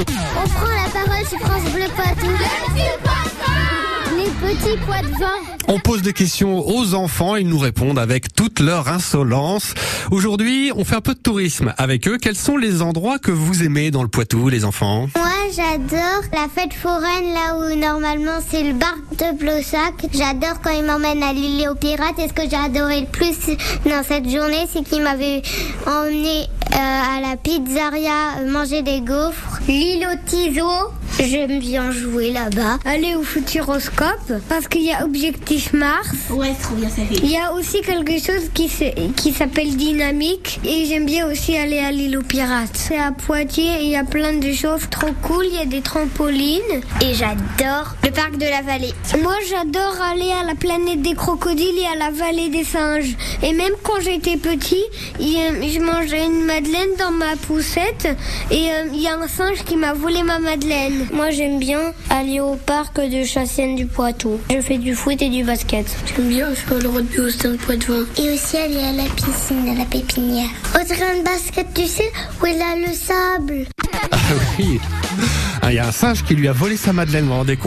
On prend la parole sur France Bleu Poitou. Les petits pois de vin. On pose des questions aux enfants, ils nous répondent avec toute leur insolence. Aujourd'hui, on fait un peu de tourisme avec eux. Quels sont les endroits que vous aimez dans le Poitou, les enfants? Moi, j'adore la fête foraine, là où normalement c'est le bar de Blossac. J'adore quand ils m'emmènent à l'île aux pirates. Et ce que j'ai adoré le plus dans cette journée, c'est qu'ils m'avaient emmené euh, à la pizzeria euh, manger des gaufres. Au Tiso. J'aime bien jouer là-bas. Aller au Futuroscope parce qu'il y a Objectif Mars. Ouais, c'est trop bien ça fait. Il y a aussi quelque chose qui, se- qui s'appelle Dynamique et j'aime bien aussi aller à l'île aux pirates. C'est à Poitiers et il y a plein de choses trop cool. Il y a des trampolines et j'adore le parc de la vallée. Moi j'adore aller à la planète des crocodiles et à la vallée des singes. Et même quand j'étais petit, je mangeais une madeleine dans ma poussette et euh, il y a un singe qui m'a volé ma madeleine. Moi j'aime bien aller au parc de Chassienne du Poitou. Je fais du foot et du basket. J'aime bien faire le rugby au stade Poitvin. Et aussi aller à la piscine, à la pépinière. Au terrain de basket, tu sais, où il a le sable. Ah oui. Ah, Il y a un singe qui lui a volé sa Madeleine, vous vous rendez compte?